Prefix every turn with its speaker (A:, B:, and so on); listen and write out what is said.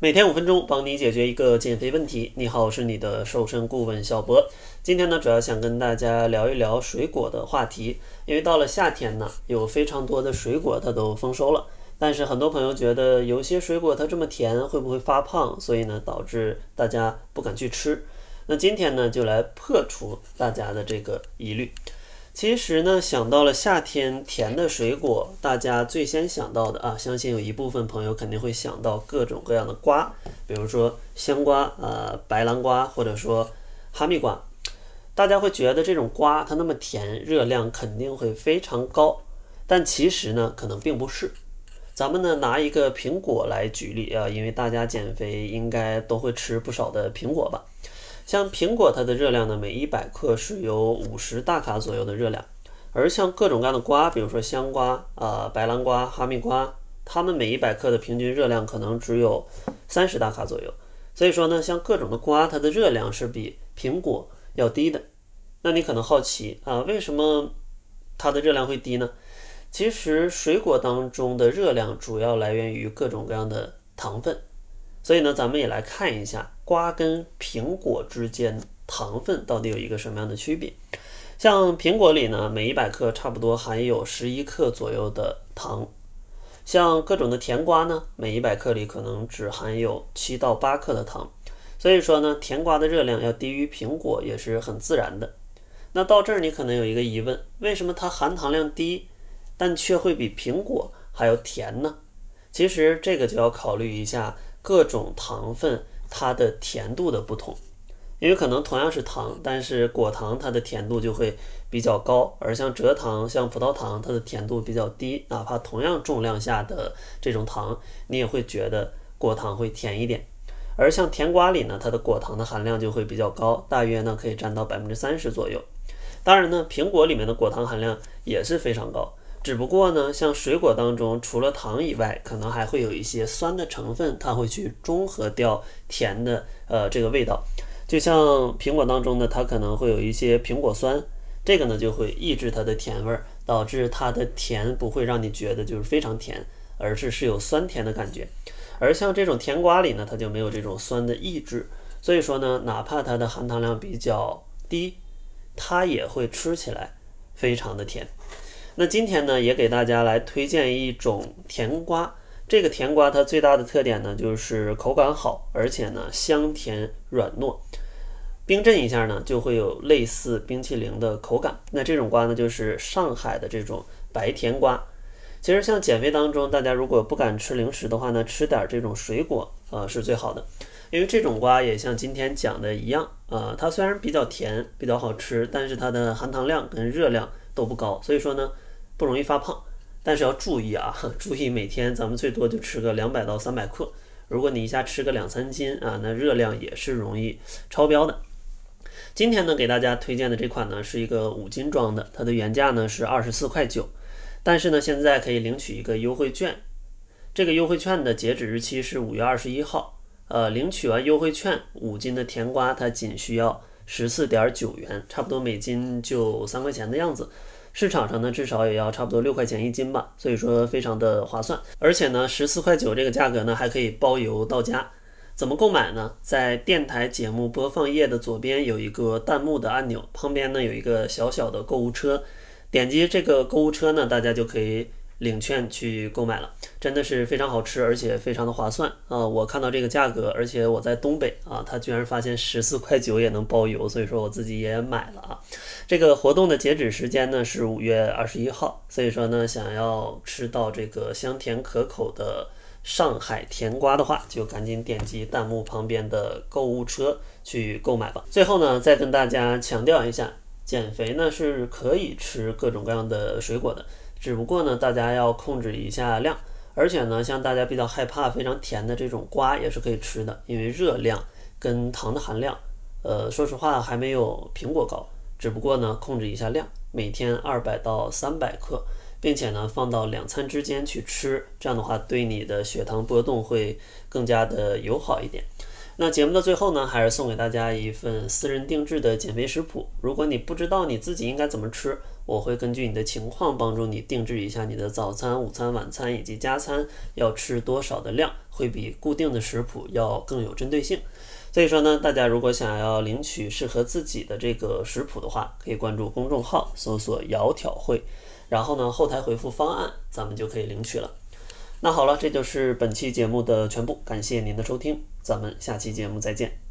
A: 每天五分钟，帮你解决一个减肥问题。你好，我是你的瘦身顾问小博。今天呢，主要想跟大家聊一聊水果的话题。因为到了夏天呢，有非常多的水果它都丰收了，但是很多朋友觉得有些水果它这么甜，会不会发胖？所以呢，导致大家不敢去吃。那今天呢，就来破除大家的这个疑虑。其实呢，想到了夏天甜的水果，大家最先想到的啊，相信有一部分朋友肯定会想到各种各样的瓜，比如说香瓜、呃白兰瓜，或者说哈密瓜。大家会觉得这种瓜它那么甜，热量肯定会非常高，但其实呢，可能并不是。咱们呢拿一个苹果来举例啊，因为大家减肥应该都会吃不少的苹果吧。像苹果，它的热量呢，每一百克是有五十大卡左右的热量，而像各种各样的瓜，比如说香瓜、啊白兰瓜、哈密瓜，它们每一百克的平均热量可能只有三十大卡左右。所以说呢，像各种的瓜，它的热量是比苹果要低的。那你可能好奇啊，为什么它的热量会低呢？其实水果当中的热量主要来源于各种各样的糖分。所以呢，咱们也来看一下瓜跟苹果之间糖分到底有一个什么样的区别。像苹果里呢，每一百克差不多含有十一克左右的糖。像各种的甜瓜呢，每一百克里可能只含有七到八克的糖。所以说呢，甜瓜的热量要低于苹果也是很自然的。那到这儿你可能有一个疑问，为什么它含糖量低，但却会比苹果还要甜呢？其实这个就要考虑一下。各种糖分它的甜度的不同，因为可能同样是糖，但是果糖它的甜度就会比较高，而像蔗糖、像葡萄糖，它的甜度比较低。哪怕同样重量下的这种糖，你也会觉得果糖会甜一点。而像甜瓜里呢，它的果糖的含量就会比较高，大约呢可以占到百分之三十左右。当然呢，苹果里面的果糖含量也是非常高。只不过呢，像水果当中，除了糖以外，可能还会有一些酸的成分，它会去中和掉甜的呃这个味道。就像苹果当中呢，它可能会有一些苹果酸，这个呢就会抑制它的甜味儿，导致它的甜不会让你觉得就是非常甜，而是是有酸甜的感觉。而像这种甜瓜里呢，它就没有这种酸的抑制，所以说呢，哪怕它的含糖量比较低，它也会吃起来非常的甜。那今天呢，也给大家来推荐一种甜瓜。这个甜瓜它最大的特点呢，就是口感好，而且呢香甜软糯，冰镇一下呢，就会有类似冰淇淋的口感。那这种瓜呢，就是上海的这种白甜瓜。其实像减肥当中，大家如果不敢吃零食的话呢，吃点这种水果啊是最好的。因为这种瓜也像今天讲的一样呃，它虽然比较甜，比较好吃，但是它的含糖量跟热量都不高，所以说呢。不容易发胖，但是要注意啊，注意每天咱们最多就吃个两百到三百克。如果你一下吃个两三斤啊，那热量也是容易超标的。今天呢，给大家推荐的这款呢是一个五斤装的，它的原价呢是二十四块九，但是呢现在可以领取一个优惠券。这个优惠券的截止日期是五月二十一号，呃，领取完优惠券，五斤的甜瓜它仅需要十四点九元，差不多每斤就三块钱的样子。市场上呢，至少也要差不多六块钱一斤吧，所以说非常的划算。而且呢，十四块九这个价格呢，还可以包邮到家。怎么购买呢？在电台节目播放页的左边有一个弹幕的按钮，旁边呢有一个小小的购物车，点击这个购物车呢，大家就可以。领券去购买了，真的是非常好吃，而且非常的划算啊！我看到这个价格，而且我在东北啊，他居然发现十四块九也能包邮，所以说我自己也买了啊。这个活动的截止时间呢是五月二十一号，所以说呢，想要吃到这个香甜可口的上海甜瓜的话，就赶紧点击弹幕旁边的购物车去购买吧。最后呢，再跟大家强调一下，减肥呢是可以吃各种各样的水果的。只不过呢，大家要控制一下量，而且呢，像大家比较害怕非常甜的这种瓜也是可以吃的，因为热量跟糖的含量，呃，说实话还没有苹果高。只不过呢，控制一下量，每天二百到三百克，并且呢，放到两餐之间去吃，这样的话对你的血糖波动会更加的友好一点。那节目的最后呢，还是送给大家一份私人定制的减肥食谱。如果你不知道你自己应该怎么吃，我会根据你的情况帮助你定制一下你的早餐、午餐、晚餐以及加餐要吃多少的量，会比固定的食谱要更有针对性。所以说呢，大家如果想要领取适合自己的这个食谱的话，可以关注公众号，搜索“窈窕会”，然后呢后台回复方案，咱们就可以领取了。那好了，这就是本期节目的全部，感谢您的收听，咱们下期节目再见。